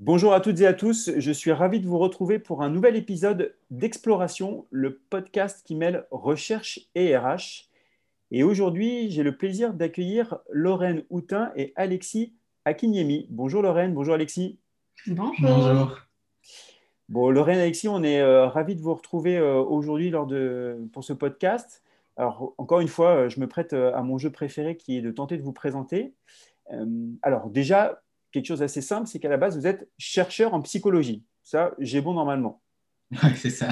Bonjour à toutes et à tous, je suis ravi de vous retrouver pour un nouvel épisode d'Exploration, le podcast qui mêle recherche et RH. Et aujourd'hui, j'ai le plaisir d'accueillir Lorraine Houtin et Alexis Akinyemi. Bonjour Lorraine, bonjour Alexis. Bonjour. Bonjour. Bon, Lorraine Alexis, on est euh, ravis de vous retrouver euh, aujourd'hui pour ce podcast. Alors, encore une fois, euh, je me prête à mon jeu préféré qui est de tenter de vous présenter. alors, déjà, quelque chose d'assez simple, c'est qu'à la base, vous êtes chercheur en psychologie. Ça, j'ai bon normalement. Oui, c'est ça.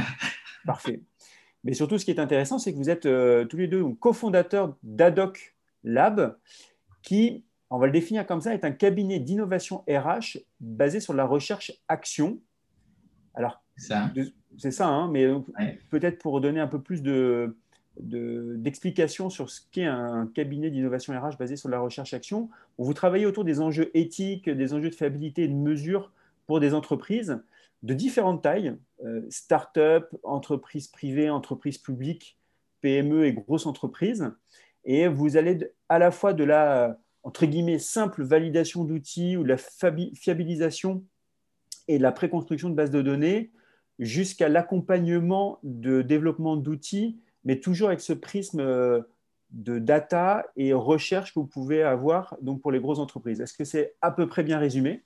Parfait. Mais surtout, ce qui est intéressant, c'est que vous êtes euh, tous les deux cofondateurs d'Adoc Lab, qui, on va le définir comme ça, est un cabinet d'innovation RH basé sur la recherche action. Alors, c'est ça, hein, mais peut-être pour donner un peu plus de, d'explications sur ce qu'est un cabinet d'innovation RH basé sur la recherche-action. Vous travaillez autour des enjeux éthiques, des enjeux de fiabilité et de mesure pour des entreprises de différentes tailles, euh, start-up, entreprises privées, entreprises publiques, PME et grosses entreprises. Et vous allez à la fois de la, entre guillemets, simple validation d'outils ou de la fiabilisation et de la préconstruction de bases de données jusqu'à l'accompagnement de développement d'outils mais toujours avec ce prisme euh, de data et recherche que vous pouvez avoir donc pour les grosses entreprises. Est-ce que c'est à peu près bien résumé?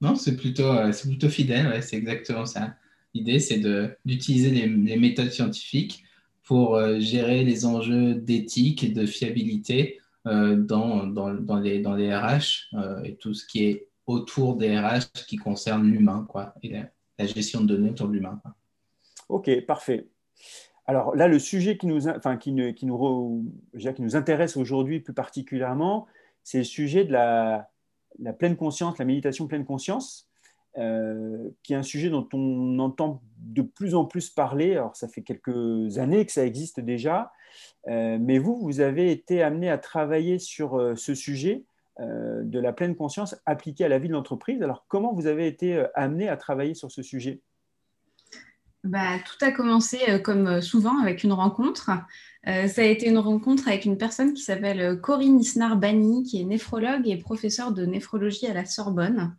Non, c'est plutôt, euh, c'est plutôt fidèle, c'est exactement ça. L'idée, c'est d'utiliser les, les, méthodes scientifiques pour euh, gérer les enjeux d'éthique et de fiabilité dans, dans, dans, les, dans les RH et tout ce qui est autour des RH qui concerne l'humain quoi, et la, la, gestion de données autour de l'humain. Ok, parfait. Alors là, le sujet qui nous, enfin, qui, nous, qui nous intéresse aujourd'hui plus particulièrement, c'est le sujet de la, la, pleine conscience, la méditation pleine conscience, euh, qui est un sujet dont on entend de plus en plus parler. Alors ça fait quelques années que ça existe déjà, euh, mais vous, vous avez été amené à travailler sur euh, ce sujet de la pleine conscience appliquée à la vie de l'entreprise. Alors comment vous avez été amené à travailler sur ce sujet? Bah, tout a commencé euh, comme euh, souvent avec une rencontre. Euh, ça a été une rencontre avec une personne qui s'appelle Corinne Isnar-Bani, qui est néphrologue et professeure de néphrologie à la Sorbonne.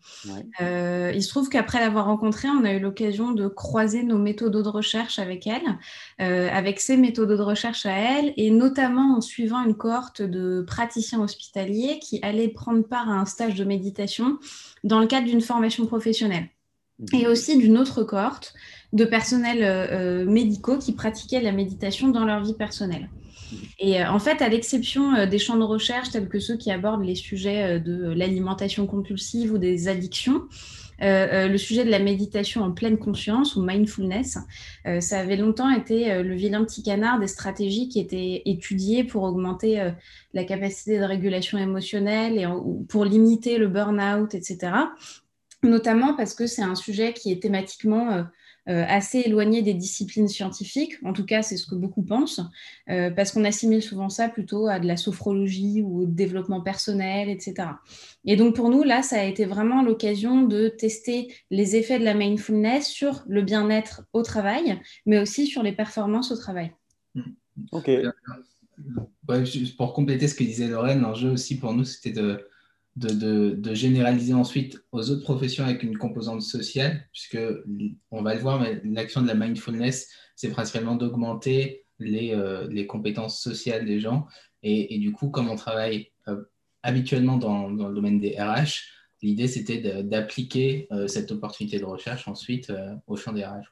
il se trouve qu'après l'avoir rencontrée, on a eu l'occasion de croiser nos méthodes de recherche avec elle, avec ses méthodes de recherche à elle, et notamment en suivant une cohorte de praticiens hospitaliers qui allaient prendre part à un stage de méditation dans le cadre d'une formation professionnelle. Mmh. Et aussi d'une autre cohorte de personnels euh, euh, médicaux qui pratiquaient la méditation dans leur vie personnelle. Et euh, en fait, à l'exception des champs de recherche tels que ceux qui abordent les sujets de l'alimentation compulsive ou des addictions, le sujet de la méditation en pleine conscience ou mindfulness, ça avait longtemps été le vilain petit canard des stratégies qui étaient étudiées pour augmenter la capacité de régulation émotionnelle et pour limiter le burn-out, etc. Notamment parce que c'est un sujet qui est thématiquement assez éloigné des disciplines scientifiques, en tout cas c'est ce que beaucoup pensent, euh, parce qu'on assimile souvent ça plutôt à de la sophrologie ou au développement personnel, etc. Et donc pour nous, là, ça a été vraiment l'occasion de tester les effets de la mindfulness sur le bien-être au travail, mais aussi sur les performances au travail. Ok. pour compléter ce que disait Lorraine, l'enjeu aussi pour nous, c'était de de, généraliser ensuite aux autres professions avec une composante sociale, puisque on va le voir, mais l'action de la mindfulness, c'est principalement d'augmenter les, euh, les, compétences sociales des gens. Et, du coup, comme on travaille euh, habituellement dans, le domaine des RH, l'idée c'était d'appliquer euh, cette opportunité de recherche ensuite au champ des RH.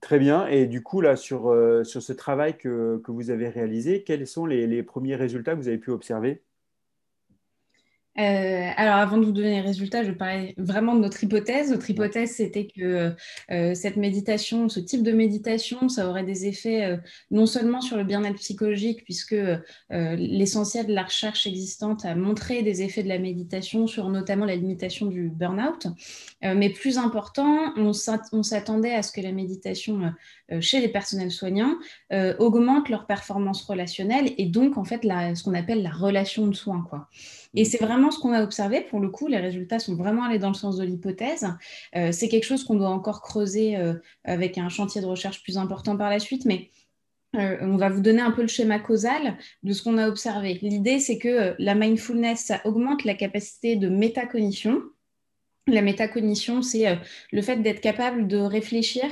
Très bien. Et du coup, là, sur, sur ce travail que, vous avez réalisé, quels sont les premiers résultats que vous avez pu observer? Euh, alors, avant de vous donner les résultats, je parlais vraiment de notre hypothèse. Notre hypothèse, c'était que euh, cette méditation, ce type de méditation, ça aurait des effets euh, non seulement sur le bien-être psychologique, puisque l'essentiel de la recherche existante a montré des effets de la méditation sur notamment la limitation du burn-out, mais plus important, on s'attendait à ce que la méditation chez les personnels soignants augmente leur performance relationnelle et donc, en fait, ce qu'on appelle la relation de soins. Quoi. Et c'est vraiment ce qu'on a observé. Pour le coup, les résultats sont vraiment allés dans le sens de l'hypothèse. Euh, c'est quelque chose qu'on doit encore creuser euh, avec un chantier de recherche plus important par la suite, mais euh, on va vous donner un peu le schéma causal de ce qu'on a observé. L'idée, c'est que la mindfulness, ça augmente la capacité de métacognition. La métacognition, c'est le fait d'être capable de réfléchir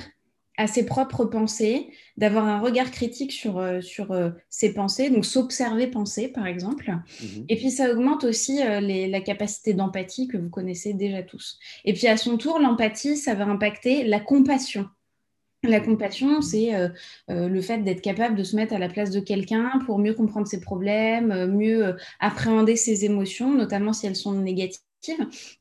à ses propres pensées, d'avoir un regard critique sur, euh, sur euh, ses pensées, donc s'observer penser par exemple. Mhm. Et puis ça augmente aussi euh, la capacité d'empathie que vous connaissez déjà tous. Et puis à son tour, l'empathie, ça va impacter la compassion. La compassion, c'est le fait d'être capable de se mettre à la place de quelqu'un pour mieux comprendre ses problèmes, mieux appréhender ses émotions, notamment si elles sont négatives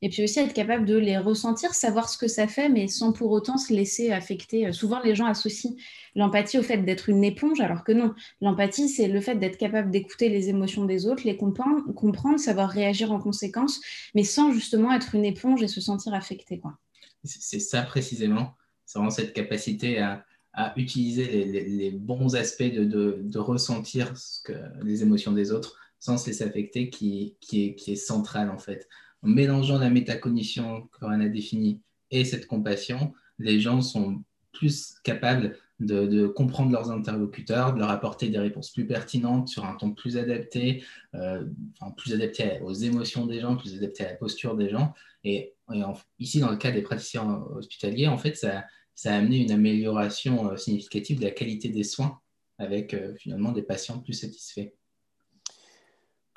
et puis aussi être capable de les ressentir, savoir ce que ça fait, mais sans pour autant se laisser affecter. Souvent, les gens associent l'empathie au fait d'être une éponge, alors que non. L'empathie, c'est le fait d'être capable d'écouter les émotions des autres, les comprendre, savoir réagir en conséquence, mais sans justement être une éponge et se sentir affecté. C'est ça précisément. C'est vraiment cette capacité à, utiliser les, bons aspects de, ressentir les émotions des autres sans se laisser affecter qui, est, qui est central en fait en mélangeant la métacognition qu'on a définie et cette compassion, les gens sont plus capables de, comprendre leurs interlocuteurs, de leur apporter des réponses plus pertinentes sur un ton plus adapté, euh, plus adapté aux émotions des gens, plus adapté à la posture des gens. Et, ici, dans le cas des praticiens hospitaliers, en fait, ça, ça a amené une amélioration euh, significative de la qualité des soins avec euh, finalement des patients plus satisfaits.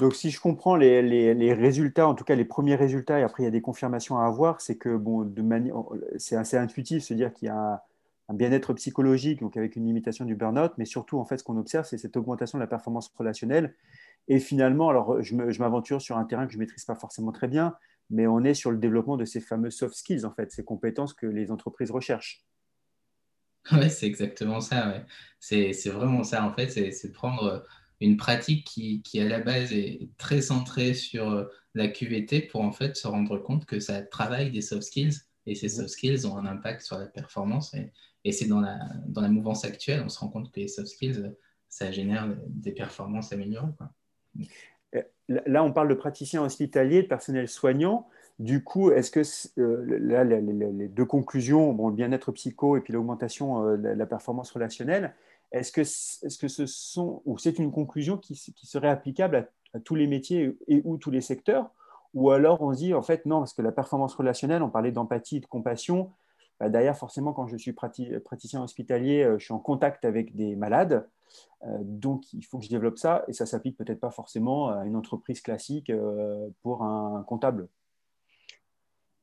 Donc, si je comprends les, résultats, en tout cas les premiers résultats, et après il y a des confirmations à avoir, c'est que bon, manière, c'est assez intuitif se dire qu'il y a un, bien-être psychologique, donc avec une limitation du burn-out, mais surtout en fait ce qu'on observe, c'est cette augmentation de la performance relationnelle. Et finalement, alors je m'aventure sur un terrain que je ne maîtrise pas forcément très bien, mais on est sur le développement de ces fameux soft skills, en fait, ces compétences que les entreprises recherchent. Oui, c'est exactement ça. C'est vraiment ça, en fait, c'est prendre une pratique qui, qui, à la base est très centrée sur euh, la QVT pour en fait se rendre compte que ça travaille des soft skills et ces soft skills ont un impact sur la performance et, c'est dans la, dans la mouvance actuelle, on se rend compte que les soft skills, ça génère des performances améliorées. Euh, là, on parle de praticiens hospitaliers, de personnel soignant. Du coup, est-ce que euh, là, les, deux conclusions, bon, le bien-être psycho et puis l'augmentation de la performance relationnelle, est-ce que, que ce sont, ou c'est une conclusion qui, serait applicable à, tous les métiers et ou tous les secteurs? Ou alors on se dit, en fait, non, parce que la performance relationnelle, on parlait d'empathie, de compassion. Bah, D'ailleurs, forcément, quand je suis praticien hospitalier, euh, je suis en contact avec des malades. Euh, donc, il faut que je développe ça. Et ça s'applique peut-être pas forcément à une entreprise classique euh, pour un comptable.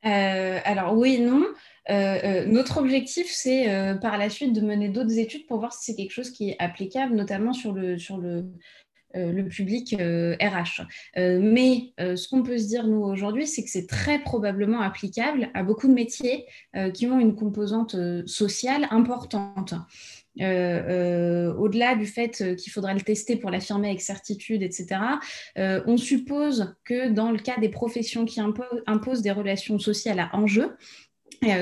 Euh, alors oui, non. Euh, euh, notre objectif, c'est par la suite de mener d'autres études pour voir si c'est quelque chose qui est applicable, notamment sur le, sur le, le public RH. mais ce qu'on peut se dire, nous, aujourd'hui, c'est que c'est très probablement applicable à beaucoup de métiers qui ont une composante sociale importante. Euh, euh, au-delà du fait euh, qu'il faudra le tester pour l'affirmer avec certitude, etc., on suppose que dans le cas des professions qui imposent des relations sociales à enjeu,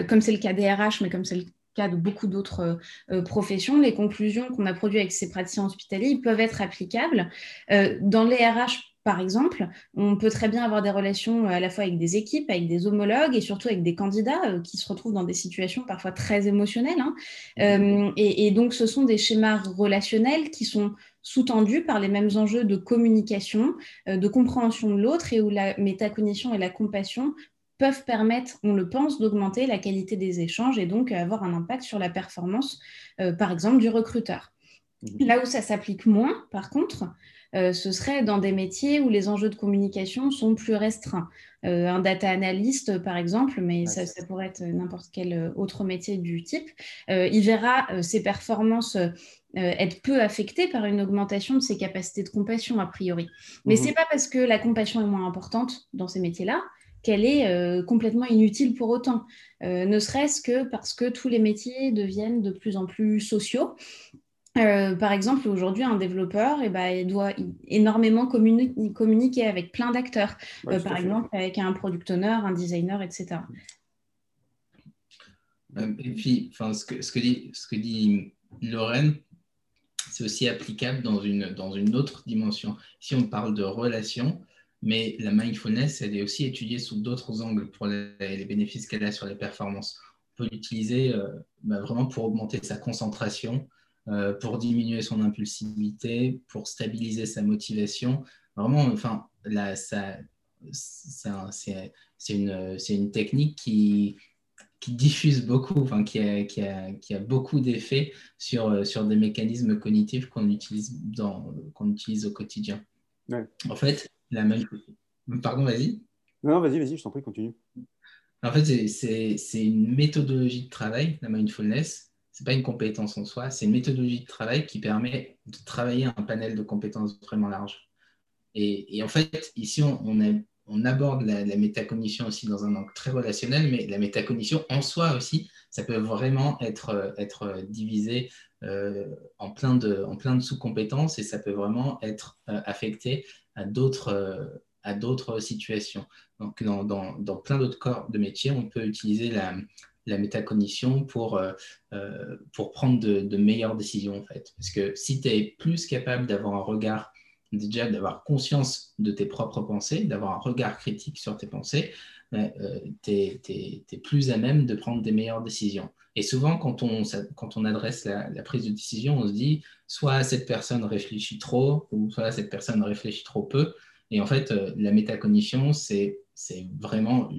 comme c'est le cas des RH, mais comme c'est le cas de beaucoup d'autres professions, les conclusions qu'on a produites avec ces praticiens hospitaliers peuvent être applicables. dans les RH, par exemple, on peut très bien avoir des relations euh, à la fois avec des équipes, avec des homologues et surtout avec des candidats euh, qui se retrouvent dans des situations parfois très émotionnelles. Hein. Euh, et, donc, ce sont des schémas relationnels qui sont sous-tendus par les mêmes enjeux de communication, de compréhension de l'autre et où la métacognition et la compassion peuvent permettre, on le pense, d'augmenter la qualité des échanges et donc avoir un impact sur la performance, par exemple, du recruteur. Mmh. Là où ça s'applique moins, par contre, euh, ce serait dans des métiers où les enjeux de communication sont plus restreints. Euh, un data analyst, par exemple, mais ça, pourrait être n'importe quel autre métier du type, euh, il verra ses performances être peu affectées par une augmentation de ses capacités de compassion, a priori. Mais mmh ce n'est pas parce que la compassion est moins importante dans ces métiers-là qu'elle est complètement inutile pour autant. ne serait-ce que parce que tous les métiers deviennent de plus en plus sociaux euh, par exemple, aujourd'hui, un développeur, eh ben, il doit énormément communiquer avec plein d'acteurs, euh, par exemple avec un product owner, un designer, etc. Euh, et puis, ce que, ce, que dit, ce que dit Lorraine, c'est aussi applicable dans une, dans une autre dimension. Si on parle de relations, mais la mindfulness, elle est aussi étudiée sous d'autres angles pour les, bénéfices qu'elle a sur les performances. On peut l'utiliser bah, vraiment pour augmenter sa concentration, euh, pour diminuer son impulsivité, pour stabiliser sa motivation. Vraiment, enfin, c'est une, une, technique qui, qui diffuse beaucoup, enfin, qui, a, qui, a, qui a beaucoup d'effets sur, sur des mécanismes cognitifs qu'on utilise, qu'on utilise au quotidien. En fait, la même... Pardon, vas-y. Non, vas-y, vas-y, je t'en prie, continue. En fait, c'est une méthodologie de travail, la mindfulness. Ce n'est pas une compétence en soi, c'est une méthodologie de travail qui permet de travailler un panel de compétences vraiment large. Et, en fait, ici, on, on, aborde la, métacognition aussi dans un angle très relationnel, mais la métacognition en soi aussi, ça peut vraiment être, être divisé euh, en plein de, en plein de sous-compétences et ça peut vraiment être euh, affecté à d'autres euh, à d'autres situations. Donc, dans, dans, dans plein d'autres corps de métier, on peut utiliser la, la métacognition pour, pour prendre de, de, meilleures décisions, en fait. Parce que si tu es plus capable d'avoir un regard déjà d'avoir conscience de tes propres pensées, d'avoir un regard critique sur tes pensées, euh, tu es, plus à même de prendre des meilleures décisions. Et souvent, quand on, quand on adresse la, prise de décision, on se dit soit cette personne réfléchit trop, ou soit cette personne réfléchit trop peu. Et en fait, euh, la métacognition, c'est vraiment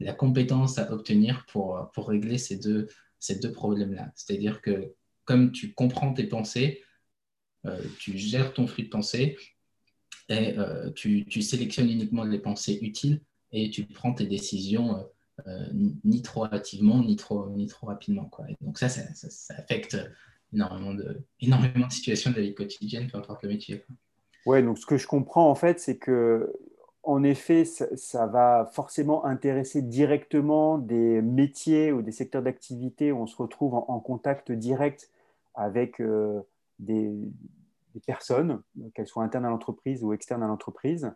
la compétence à obtenir pour, pour régler ces deux, ces deux problèmes-là. C'est-à-dire que comme tu comprends tes pensées, euh, tu gères ton flux de pensée et euh, tu, sélectionnes uniquement les pensées utiles et tu prends tes décisions euh, ni trop hâtivement ni trop, ni trop rapidement. Quoi. donc ça ça, affecte énormément de, énormément de situations de la vie quotidienne, peu importe le métier. Oui, donc ce que je comprends en fait, c'est que en effet, ça, va forcément intéresser directement des métiers ou des secteurs d'activité où on se retrouve en, contact direct avec des, personnes, qu'elles soient internes à l'entreprise ou externes à l'entreprise.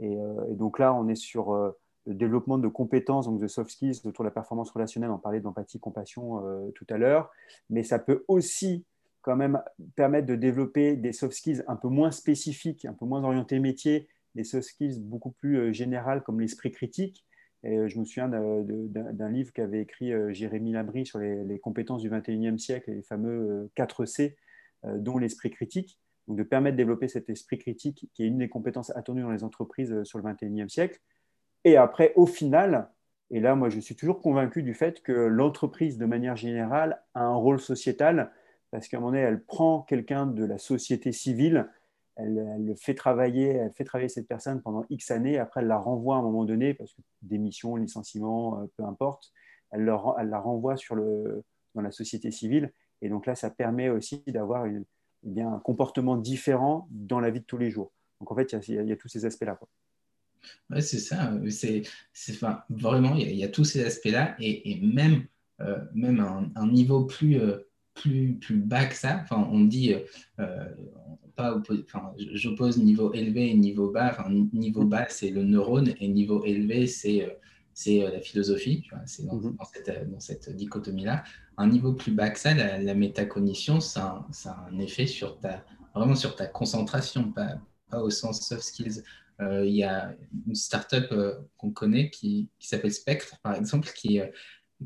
Et, euh, donc là, on est sur euh, développement de compétences, donc de soft skills autour de la performance relationnelle. On parlait d'empathie, compassion euh, tout à l'heure. Mais ça peut aussi quand même permettre de développer des soft skills un peu moins spécifiques, un peu moins orientés métier, des soft skills beaucoup plus générales comme l'esprit critique. Et je me souviens d'un livre qu'avait écrit Jérémy Labry sur les, compétences du 21e siècle, les fameux 4 C, dont l'esprit critique donc de permettre de développer cet esprit critique qui est une des compétences attendues dans les entreprises euh, sur le 21e siècle. Et après, au final, et là, moi, je suis toujours convaincu du fait que l'entreprise, de manière générale, a un rôle sociétal, parce qu'à un moment donné, elle prend quelqu'un de la société civile, elle, le fait travailler, elle fait travailler cette personne pendant X années, après, elle la renvoie à un moment donné, parce que démission, licenciement, euh, peu importe, elle, la renvoie sur le, dans la société civile. Et donc là, ça permet aussi d'avoir eh un comportement différent dans la vie de tous les jours. Donc en fait, il y, a, tous ces aspects-là. Oui, c'est ça. C'est, enfin, vraiment, il y, a, tous ces aspects-là et, même, euh, même un, niveau plus, euh, plus, plus bas que ça. Enfin, on dit, euh, pas enfin, j'oppose niveau élevé et niveau bas. Enfin, niveau bas, c'est le neurone et niveau élevé, c'est c'est la philosophie, c'est dans, mhm. dans, cette, dichotomie-là. Un niveau plus bas que ça, la, métacognition, ça, ça, a un effet sur ta, vraiment sur ta concentration, pas, pas au sens soft skills. Il y a une startup up qu'on connaît qui, s'appelle Spectre, par exemple, qui,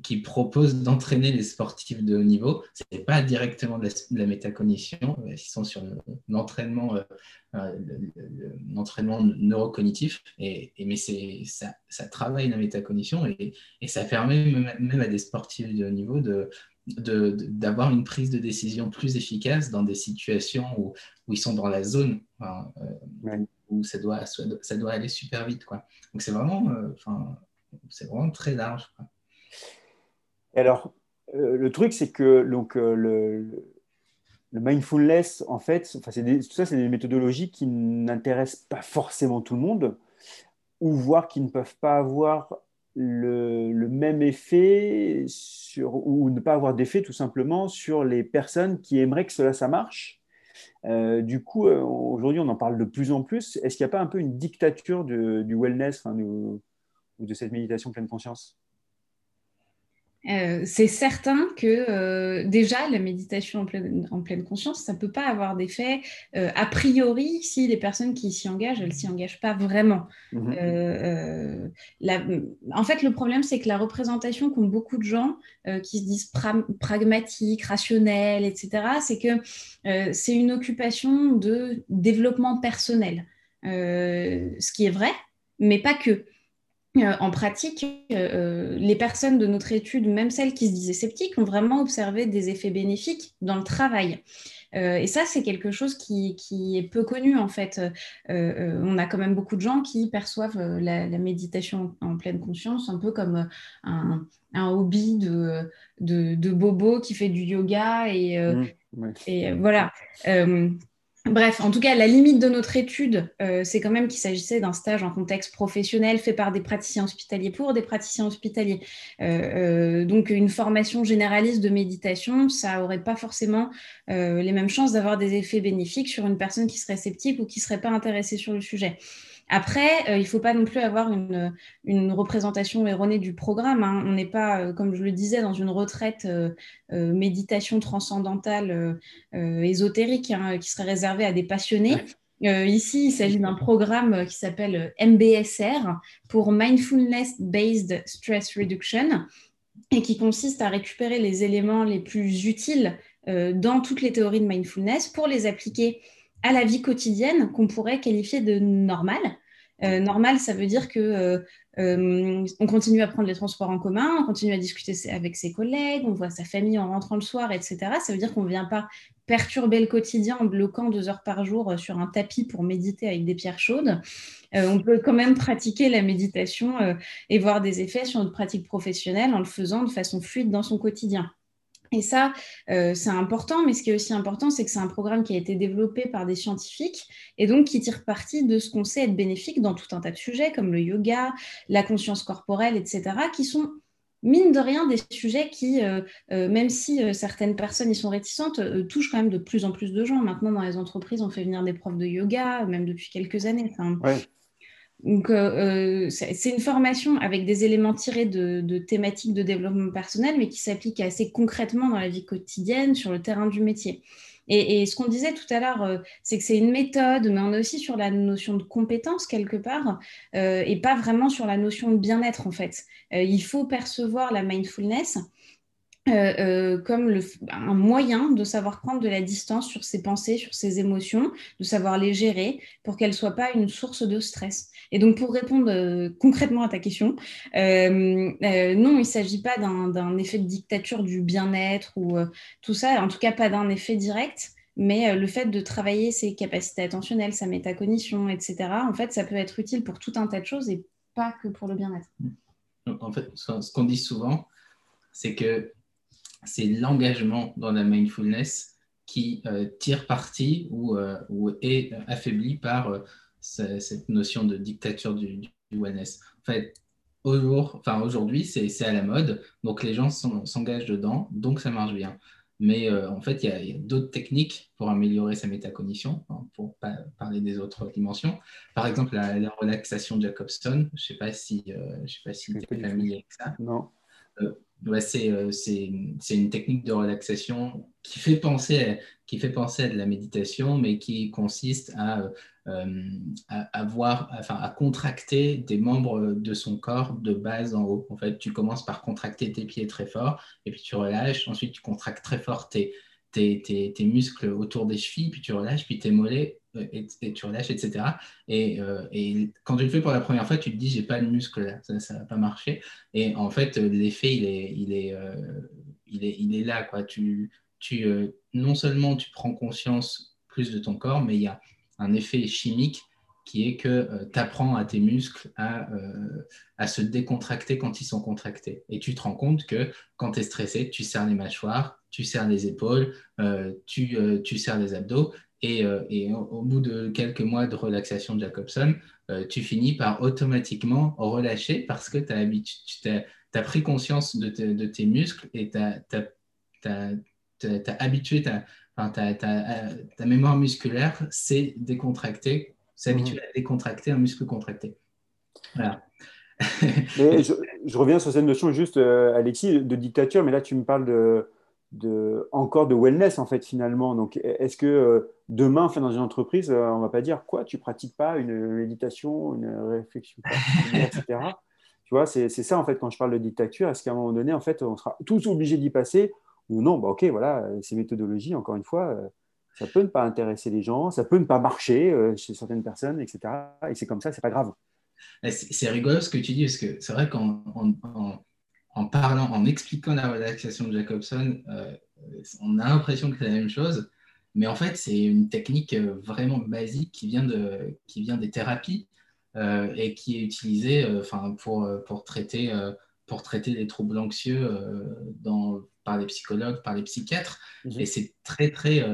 qui propose d'entraîner les sportifs de haut niveau. Ce n'est pas directement de la, métacognition, ils sont sur l'entraînement euh, euh neurocognitif, mais ça, travaille la métacognition et, ça permet même, à des sportifs de haut niveau d'avoir une prise de décision plus efficace dans des situations où, ils sont dans la zone euh, où ça doit, ça doit aller super vite. Quoi. Donc c'est vraiment, euh, c'est vraiment très large. Alors, euh, le truc, c'est que donc, euh, le, mindfulness, en fait, tout ça, c'est des méthodologies qui n'intéressent pas forcément tout le monde, ou voire qui ne peuvent pas avoir le, même effet sur, ou ne pas avoir d'effet tout simplement sur les personnes qui aimeraient que cela ça marche. Euh, du coup, aujourd'hui, on en parle de plus en plus. Est-ce qu'il n'y a pas un peu une dictature du wellness ou de cette méditation pleine conscience? Euh, c'est certain que euh, déjà la méditation en pleine, en pleine conscience, ça ne peut pas avoir d'effet euh, a priori si les personnes qui s'y engagent, elles ne s'y engagent pas vraiment. Mhm. en fait, le problème, c'est que la représentation qu'ont beaucoup de gens qui se disent pragmatiques, rationnels, etc., c'est que c'est une occupation de développement personnel. ce qui est vrai, mais pas que. Euh, en pratique, euh, les personnes de notre étude, même celles qui se disaient sceptiques, ont vraiment observé des effets bénéfiques dans le travail. Euh, et ça, c'est quelque chose qui, est peu connu en fait. on a quand même beaucoup de gens qui perçoivent la, méditation en pleine conscience un peu comme un, hobby de, de, bobo qui fait du yoga et, mmh, et voilà. Bref, en tout cas, la limite de notre étude, euh, c'est quand même qu'il s'agissait d'un stage en contexte professionnel fait par des praticiens hospitaliers pour des praticiens hospitaliers. Euh, euh, donc, une formation généraliste de méditation, ça n'aurait pas forcément les mêmes chances d'avoir des effets bénéfiques sur une personne qui serait sceptique ou qui ne serait pas intéressée sur le sujet. Après, euh, il ne faut pas non plus avoir une, représentation erronée du programme. Hein. On n'est pas, euh, comme je le disais, dans une retraite euh, méditation transcendantale ésotérique hein, qui serait réservée à des passionnés. ici, il s'agit d'un programme qui s'appelle MBSR pour Mindfulness Based Stress Reduction et qui consiste à récupérer les éléments les plus utiles dans toutes les théories de mindfulness pour les appliquer à la vie quotidienne qu'on pourrait qualifier de normale. Euh, normal, ça veut dire que euh, euh, on continue à prendre les transports en commun, on continue à discuter avec ses collègues, on voit sa famille en rentrant le soir, etc. Ça veut dire qu'on ne vient pas perturber le quotidien en bloquant deux heures par jour sur un tapis pour méditer avec des pierres chaudes. on peut quand même pratiquer la méditation et voir des effets sur notre pratique professionnelle en le faisant de façon fluide dans son quotidien. Et ça, euh, c'est important, mais ce qui est aussi important, c'est que c'est un programme qui a été développé par des scientifiques et donc qui tire parti de ce qu'on sait être bénéfique dans tout un tas de sujets comme le yoga, la conscience corporelle, etc., qui sont, mine de rien, des sujets qui, euh, euh, même si certaines personnes y sont réticentes, touchent quand même de plus en plus de gens. Maintenant, dans les entreprises, on fait venir des profs de yoga, même depuis quelques années. Donc, euh, euh, c'est une formation avec des éléments tirés de, thématiques de développement personnel, mais qui s'appliquent assez concrètement dans la vie quotidienne, sur le terrain du métier. Et, ce qu'on disait tout à l'heure, euh, c'est que c'est une méthode, mais on est aussi sur la notion de compétence quelque part, et pas vraiment sur la notion de bien-être en fait. il faut percevoir la mindfulness euh, euh, comme un moyen de savoir prendre de la distance sur ses pensées, sur ses émotions, de savoir les gérer pour qu'elles ne soient pas une source de stress. Et donc, pour répondre euh, concrètement à ta question, non, il ne s'agit pas d'un effet de dictature du bien-être ou tout ça, en tout cas pas d'un effet direct. Mais le fait de travailler ses capacités attentionnelles, sa métacognition, etc., en fait, ça peut être utile pour tout un tas de choses et pas que pour le bien-être. En fait, ce qu'on dit souvent, c'est que c'est l'engagement dans la mindfulness qui euh, tire parti ou, euh, ou, est affaibli par euh, cette notion de dictature du, du wellness. En fait, enfin, aujourd'hui, c'est à la mode, donc les gens s'engagent dedans, donc ça marche bien. Mais en fait, il y a, d'autres techniques pour améliorer sa métacognition, hein, pour pas parler des autres dimensions. Par exemple, la, relaxation Jacobson, je ne sais pas si, je sais pas si tu es familier avec ça. Non. Euh, c'est une technique de relaxation qui fait, penser à, qui fait penser à de la méditation, mais qui consiste à, euh, avoir, enfin, à contracter des membres de son corps de base en haut. En fait, tu commences par contracter tes pieds très fort, et puis tu relâches. Ensuite, tu contractes très fort tes, tes, tes muscles autour des chevilles, puis tu relâches, puis tes mollets et, tu relâches, etc. Euh, et, quand tu le fais pour la première fois, tu te dis, j'ai pas de muscle là, ça ne va pas marcher. Et en fait, l'effet, il est, il, est, euh, il, est, il est là. Quoi. Tu, tu, euh, non seulement tu prends conscience plus de ton corps, mais il y a un effet chimique qui est que tu apprends à tes muscles à, à, se décontracter quand ils sont contractés. Et tu te rends compte que quand tu es stressé, tu serres les mâchoires, tu serres les épaules, tu, tu serres les abdos, et, euh, au, bout de quelques mois de relaxation de Jacobson, euh, tu finis par automatiquement relâcher parce que tu as, pris conscience de, tes muscles et tu as, habitué ta, ta, mémoire musculaire, c'est décontracté, habitué mmh. à décontracter un muscle contracté. Voilà. je, reviens sur cette notion juste, euh, Alexis, de dictature, mais là tu me parles de, de, encore de wellness en fait finalement. Donc est-ce que euh, demain, enfin, dans une entreprise, euh, on va pas dire quoi, tu pratiques pas une méditation, une réflexion, etc. Tu vois, c'est ça en fait quand je parle de dictature. Est-ce qu'à un moment donné, en fait, on sera tous obligés d'y passer ou non? Bah, Ok, voilà, ces méthodologies, encore une fois, euh, ça peut ne pas intéresser les gens, ça peut ne pas marcher chez certaines personnes, etc. Et c'est comme ça, c'est pas grave. C'est rigolo ce que tu dis, parce que c'est vrai qu'en en, parlant, en expliquant la relaxation de Jacobson, euh, on a l'impression que c'est la même chose, mais en fait, c'est une technique euh, vraiment basique qui vient, de, qui vient des thérapies euh, et qui est utilisée enfin, pour, pour, traiter, pour traiter des troubles anxieux dans, par les psychologues, par les psychiatres. Mhm. Et c'est très, très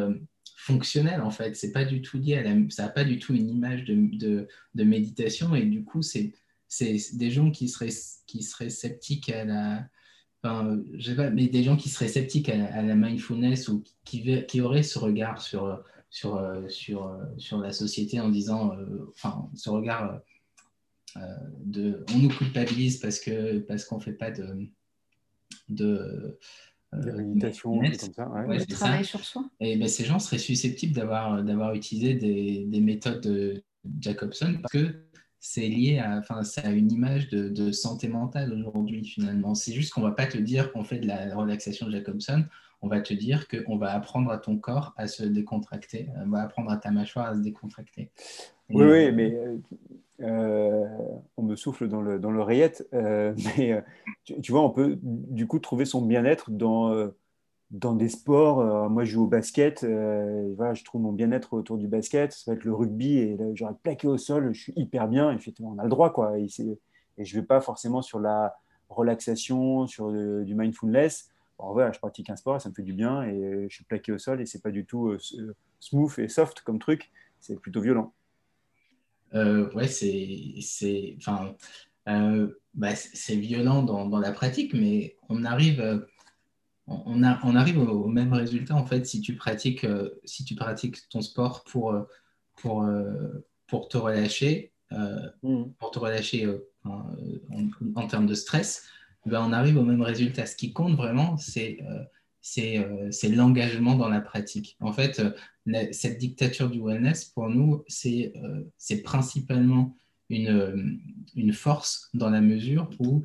fonctionnel en fait. C'est pas du tout lié à la, ça n'a pas du tout une image de, de, méditation et du coup c'est c'est des gens qui seraient qui seraient sceptiques à la enfin, je sais pas, mais des gens qui seraient sceptiques à la, mindfulness ou qui, qui auraient ce regard sur sur sur sur la société en disant euh, enfin ce regard euh, de on nous culpabilise parce que parce qu'on fait pas de de de méditation, comme ça. Ouais. travail sur soi. Et ben, ces gens seraient susceptibles d'avoir, d'avoir utilisé des, des, méthodes de Jacobson parce que c'est lié à, enfin, une image de, santé mentale aujourd'hui finalement. C'est juste qu'on va pas te dire qu'on fait de la relaxation Jacobson, on va te dire qu'on va apprendre à ton corps à se décontracter, on va apprendre à ta mâchoire à se décontracter. oui, oui, mais euh, euh, on me souffle dans l'oreillette, euh, mais tu, vois, on peut du coup trouver son bien-être dans, dans des sports. moi, je joue au basket, voilà, je trouve mon bien-être autour du basket, ça va être le rugby, et j'aurais plaqué au sol, je suis hyper bien, effectivement, on a le droit, quoi, et, et je ne vais pas forcément sur la relaxation, sur du mindfulness. En vrai, je pratique un sport, ça me fait du bien, et je suis plaqué au sol, et c'est pas du tout smooth et soft comme truc, c'est plutôt violent. Euh, ouais, c'est, enfin, euh, bah, c'est violent dans, la pratique, mais on arrive, euh, on, a, on arrive au, même résultat en fait si tu pratiques, si tu pratiques ton sport pour, pour, pour te relâcher, mmh. pour te relâcher en, en, termes de stress, ben on arrive au même résultat. Ce qui compte vraiment, c'est euh, c'est l'engagement dans la pratique. En fait, euh, cette dictature du wellness, pour nous, c'est euh, principalement une, une, force dans la mesure où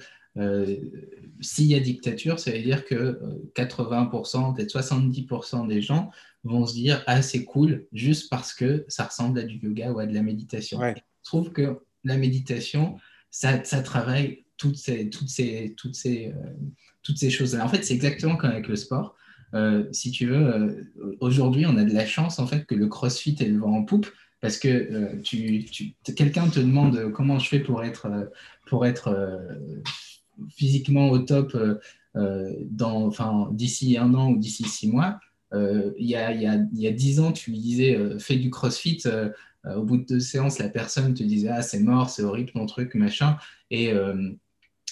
s'il y a dictature, ça veut dire que 80%, peut-être 70% des gens vont se dire Ah, c'est cool, juste parce que ça ressemble à du yoga ou à de la méditation. Je trouve que la méditation, ça, ça travaille toutes ces, toutes ces, toutes ces, toutes ces choses-là. En fait, c'est exactement comme avec le sport. Euh, si tu veux, euh, aujourd'hui, on a de la chance en fait que le CrossFit est le vent en poupe parce que euh, tu, tu quelqu'un te demande comment je fais pour être, pour être physiquement au top dans, enfin, d'ici un an ou d'ici six mois. il, y a, il, y y a dix ans, tu lui disais fais du CrossFit. au bout de deux séances, la personne te disait ah c'est mort, c'est horrible mon truc, machin. Et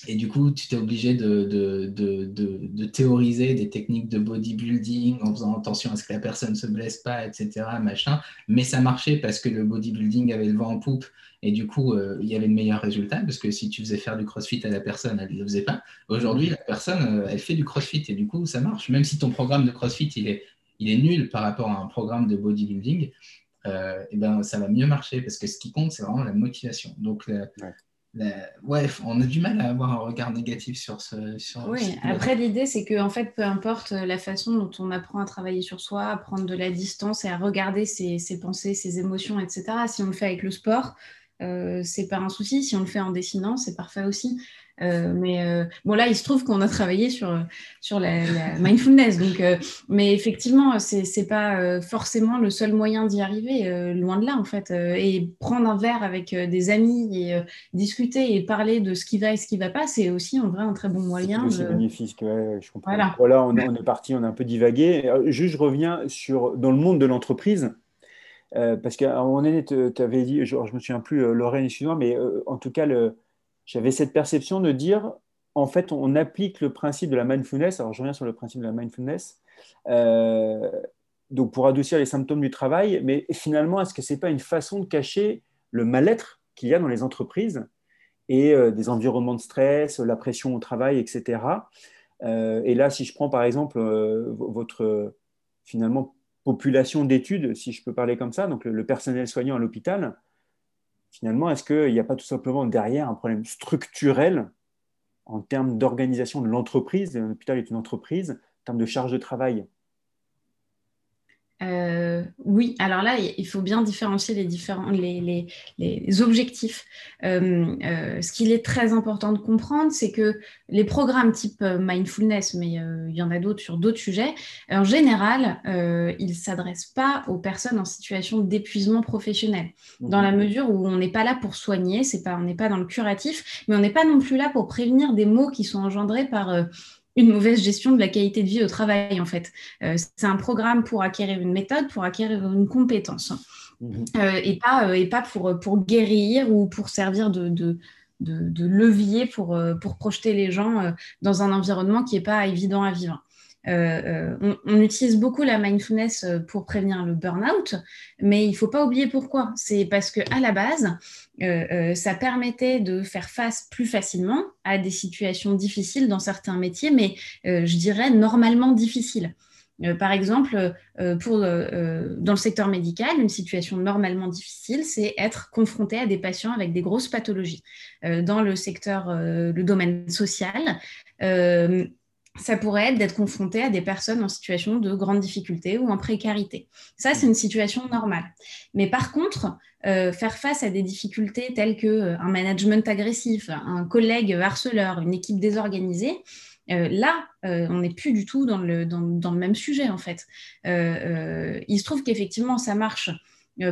et du coup, tu t'es obligé de, de, de, de, théoriser des techniques de bodybuilding en faisant attention à ce que la personne ne se blesse pas, etc. Machin. Mais ça marchait parce que le bodybuilding avait le vent en poupe et du coup, euh, il y avait le meilleur résultat parce que si tu faisais faire du crossfit à la personne, elle ne le faisait pas. Aujourd'hui, la personne, euh, elle fait du crossfit et du coup, ça marche. Même si ton programme de crossfit, il est, il est nul par rapport à un programme de bodybuilding, et euh, eh ben, ça va mieux marcher parce que ce qui compte, c'est vraiment la motivation. Donc, on a du mal à avoir un regard négatif sur ce. oui, après l'idée c'est que en fait, peu importe la façon dont on apprend à travailler sur soi, à prendre de la distance et à regarder ses, pensées, ses émotions, etc. Si on le fait avec le sport, euh, c'est pas un souci. Si on le fait en dessinant, c'est parfait aussi. Euh, mais euh, bon, là, il se trouve qu'on a travaillé sur, sur la, mindfulness. Donc, euh, mais effectivement, c'est n'est pas forcément le seul moyen d'y arriver, loin de là, en fait. et prendre un verre avec des amis et discuter et parler de ce qui va et ce qui ne va pas, c'est aussi en vrai un très bon moyen. C'est bénéfique, je comprends. Voilà, on, on, est parti, on a un peu divagué. Juste, je reviens sur, dans le monde de l'entreprise. parce qu'à un moment donné, tu avais dit, je ne me souviens plus, Lorraine, excuse-moi, mais en tout cas, le, j'avais cette perception de dire, en fait, on applique le principe de la mindfulness. Alors, je reviens sur le principe de la mindfulness. Euh, donc, pour adoucir les symptômes du travail, mais finalement, est-ce que ce n'est pas une façon de cacher le mal-être qu'il y a dans les entreprises et euh, des environnements de stress, la pression au travail, etc. Euh, et là, si je prends par exemple votre finalement population d'études, si je peux parler comme ça, donc le personnel soignant à l'hôpital, finalement, est-ce qu'il n'y a pas tout simplement derrière un problème structurel en termes d'organisation de l'entreprise? L'hôpital est une entreprise, en termes de charge de travail euh, oui, alors là, il faut bien différencier les, différents, les, les, objectifs. Euh, euh, ce qu'il est très important de comprendre, c'est que les programmes type mindfulness, mais il y en a d'autres sur d'autres sujets, en général, ils ne s'adressent pas aux personnes en situation d'épuisement professionnel, dans la mhm. mesure où on n'est pas là pour soigner, pas, on n'est pas dans le curatif, mais on n'est pas non plus là pour prévenir des maux qui sont engendrés par une mauvaise gestion de la qualité de vie au travail, en fait. Euh, c'est un programme pour acquérir une méthode, pour acquérir une compétence, mhm. euh, et pas, euh, et pas pour, pour guérir ou pour servir de, de, de, levier pour, pour projeter les gens dans un environnement qui n'est pas évident à vivre. On, on, utilise beaucoup la mindfulness pour prévenir le burn-out, mais il ne faut pas oublier pourquoi. C'est parce qu'à la base, euh, euh, ça permettait de faire face plus facilement à des situations difficiles dans certains métiers, mais euh, je dirais normalement difficiles. par exemple, dans le secteur médical, une situation normalement difficile, c'est être confronté à des patients avec des grosses pathologies. dans le secteur, le domaine social, ça pourrait être d'être confronté à des personnes en situation de grande difficulté ou en précarité. Ça, c'est une situation normale. Mais par contre, euh, faire face à des difficultés telles que euh, un management agressif, un collègue harceleur, une équipe désorganisée, euh, là, on n'est plus du tout dans le, dans, dans le, même sujet, en fait. il se trouve qu'effectivement, ça marche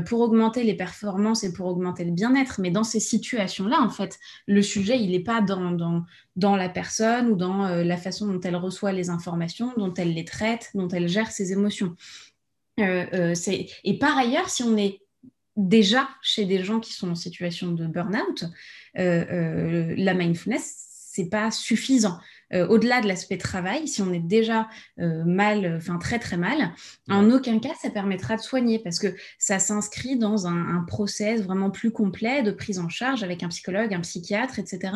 pour augmenter les performances et pour augmenter le bien-être. Mais dans ces situations-là, en fait, le sujet, il n'est pas dans, la personne ou dans la façon dont elle reçoit les informations, dont elle les traite, dont elle gère ses émotions. et par ailleurs, si on est déjà chez des gens qui sont en situation de burn-out, euh, euh, la mindfulness, c'est pas suffisant. Euh, au-delà de l'aspect travail, si on est déjà mal, enfin très très mal, en aucun cas ça permettra de soigner parce que ça s'inscrit dans un, process vraiment plus complet de prise en charge avec un psychologue, un psychiatre, etc.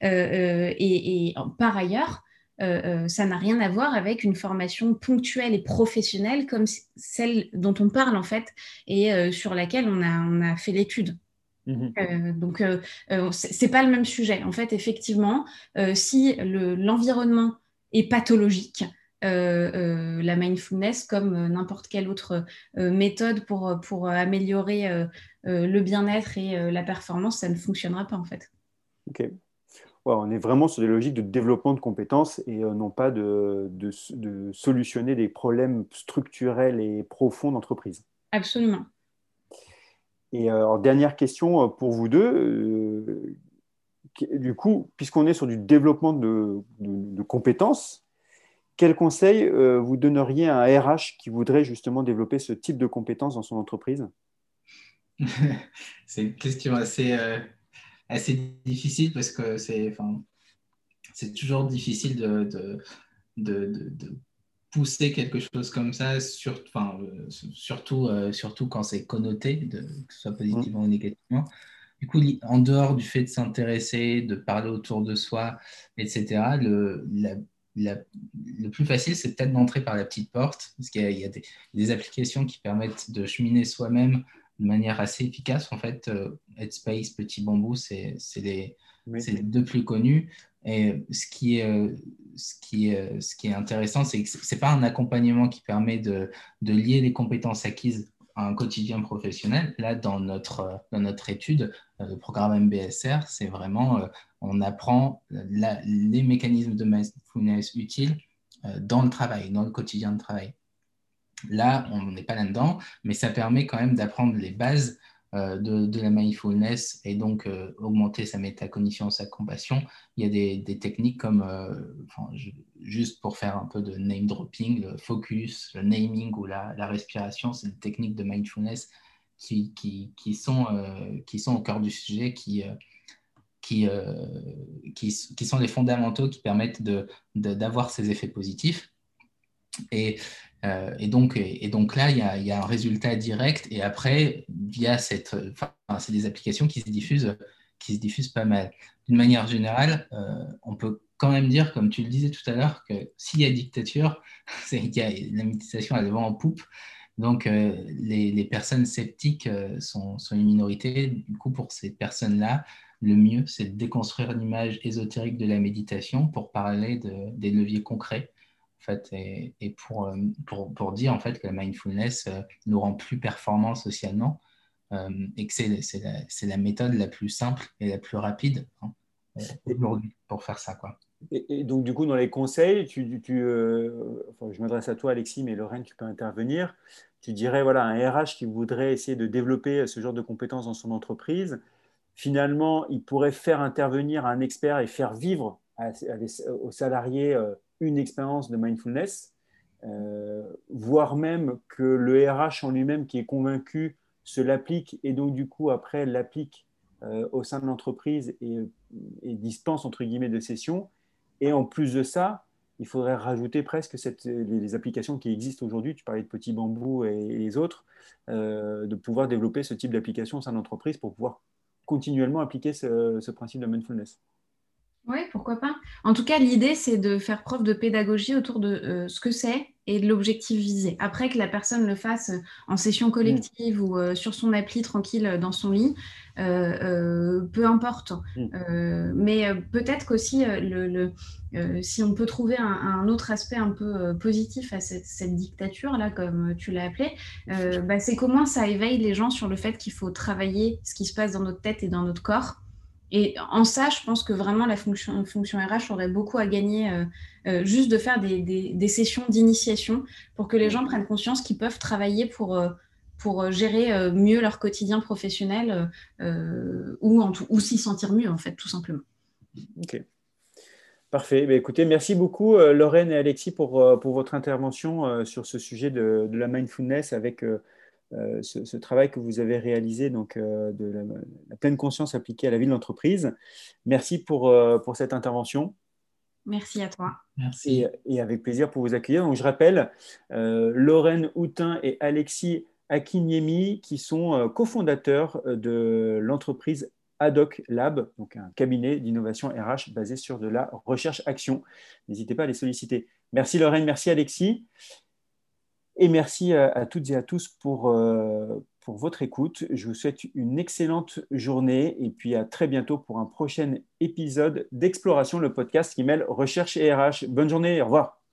et, par ailleurs, euh, euh, ça n'a rien à voir avec une formation ponctuelle et professionnelle comme celle dont on parle en fait et euh, sur laquelle on a, on a fait l'étude. Mhm. donc, c'est pas le même sujet. En fait, effectivement, si l'environnement est pathologique, la mindfulness, comme n'importe quelle autre méthode pour, pour améliorer le bien-être et la performance, ça ne fonctionnera pas en fait. Ok on est vraiment sur des logiques de développement de compétences et euh, non pas de, solutionner des problèmes structurels et profonds d'entreprise. Absolument. Et euh, dernière question euh, pour vous deux. du coup, puisqu'on est sur du développement de, compétences, quel conseil vous donneriez à un RH qui voudrait justement développer ce type de compétences dans son entreprise? C'est une question assez, difficile parce que c'est toujours difficile de, pousser quelque chose comme ça, sur, enfin, euh, surtout, euh, surtout quand c'est connoté, que ce soit positivement ou négativement. Du coup, en dehors du fait de s'intéresser, de parler autour de soi, etc., le, la, le plus facile, c'est peut-être d'entrer par la petite porte, parce qu'il y a, des, des, applications qui permettent de cheminer soi-même de manière assez efficace. En fait, euh, Headspace, Petit Bambou, c'est les, les, deux plus connus. Et ce qui est, euh, ce qui est, ce qui est intéressant, c'est que ce n'est pas un accompagnement qui permet de, de, lier les compétences acquises à un quotidien professionnel. Là, dans notre, dans notre étude, euh, le programme MBSR, c'est vraiment, on apprend les mécanismes de mindfulness utiles dans le travail, dans le quotidien de travail. Là, on n'est pas là-dedans, mais ça permet quand même d'apprendre les bases euh, de, la mindfulness et donc euh, augmenter sa métacognition, sa compassion. Il y a des, techniques comme, euh, juste pour faire un peu de name dropping, le focus, le naming ou la, respiration, c'est des techniques de mindfulness qui, sont, qui sont au cœur du sujet, qui, qui, qui, sont les fondamentaux qui permettent d'avoir ces effets positifs. Et euh, et, donc, là, il y, a, un résultat direct. Et après, via cette, c'est des applications qui se diffusent, qui se diffusent pas mal. D'une manière générale, euh, on peut quand même dire, comme tu le disais tout à l'heure, que s'il y a dictature, y a la méditation à devant en poupe. Donc, euh, les, personnes sceptiques sont, une minorité. Du coup, pour ces personnes-là, le mieux, c'est de déconstruire l'image ésotérique de la méditation pour parler de, des leviers concrets fait, et, pour, pour, pour, dire en fait que la mindfulness nous rend plus performants socialement et que c'est la, la, méthode la plus simple et la plus rapide hein, aujourd'hui pour faire ça. Quoi. Et, donc, du coup, dans les conseils, tu, tu, je m'adresse à toi, Alexis, mais Lorraine, tu peux intervenir. Tu dirais, voilà, un RH qui voudrait essayer de développer ce genre de compétences dans son entreprise, finalement, il pourrait faire intervenir un expert et faire vivre aux salariés euh, une expérience de mindfulness, euh, voire même que le RH en lui-même qui est convaincu se l'applique et donc du coup après l'applique euh, au sein de l'entreprise et, dispense entre guillemets de sessions. Et en plus de ça, il faudrait rajouter presque les, applications qui existent aujourd'hui, tu parlais de Petit Bambou et, les autres, de pouvoir développer ce type d'application au sein de l'entreprise pour pouvoir continuellement appliquer ce, principe de mindfulness. Oui, pourquoi pas. En tout cas, l'idée, c'est de faire preuve de pédagogie autour de euh, ce que c'est et de l'objectif visé. Après que la personne le fasse en session collective ou euh, sur son appli tranquille dans son lit, euh, peu importe. Mm. mais peut-être qu'aussi, le, si on peut trouver un, autre aspect un peu positif à cette, dictature-là, comme tu l'as appelé, bah, c'est comment ça éveille les gens sur le fait qu'il faut travailler ce qui se passe dans notre tête et dans notre corps et en ça, je pense que vraiment la fonction, fonction RH aurait beaucoup à gagner euh, euh, juste de faire des, sessions d'initiation pour que les gens prennent conscience qu'ils peuvent travailler pour, euh, pour gérer mieux leur quotidien professionnel ou, ou s'y sentir mieux, en fait, tout simplement. Ok. Parfait. Ben, écoutez, merci beaucoup, Lorraine et Alexis, pour, pour votre intervention sur ce sujet de, de la mindfulness avec euh, ce, travail que vous avez réalisé, donc euh, de la, pleine conscience appliquée à la vie de l'entreprise. Merci pour, euh, pour cette intervention. Merci à toi. Merci. Et, avec plaisir pour vous accueillir. Donc, je rappelle, Lorraine Houtin et Alexis Akinyemi, qui sont cofondateurs de l'entreprise Adoc Lab, donc un cabinet d'innovation RH basé sur de la recherche-action. N'hésitez pas à les solliciter. Merci Lorraine, merci Alexis. Et merci à, toutes et à tous pour, euh, pour votre écoute. Je vous souhaite une excellente journée et puis à très bientôt pour un prochain épisode d'Exploration, le podcast qui mêle recherche et RH. Bonne journée, au revoir.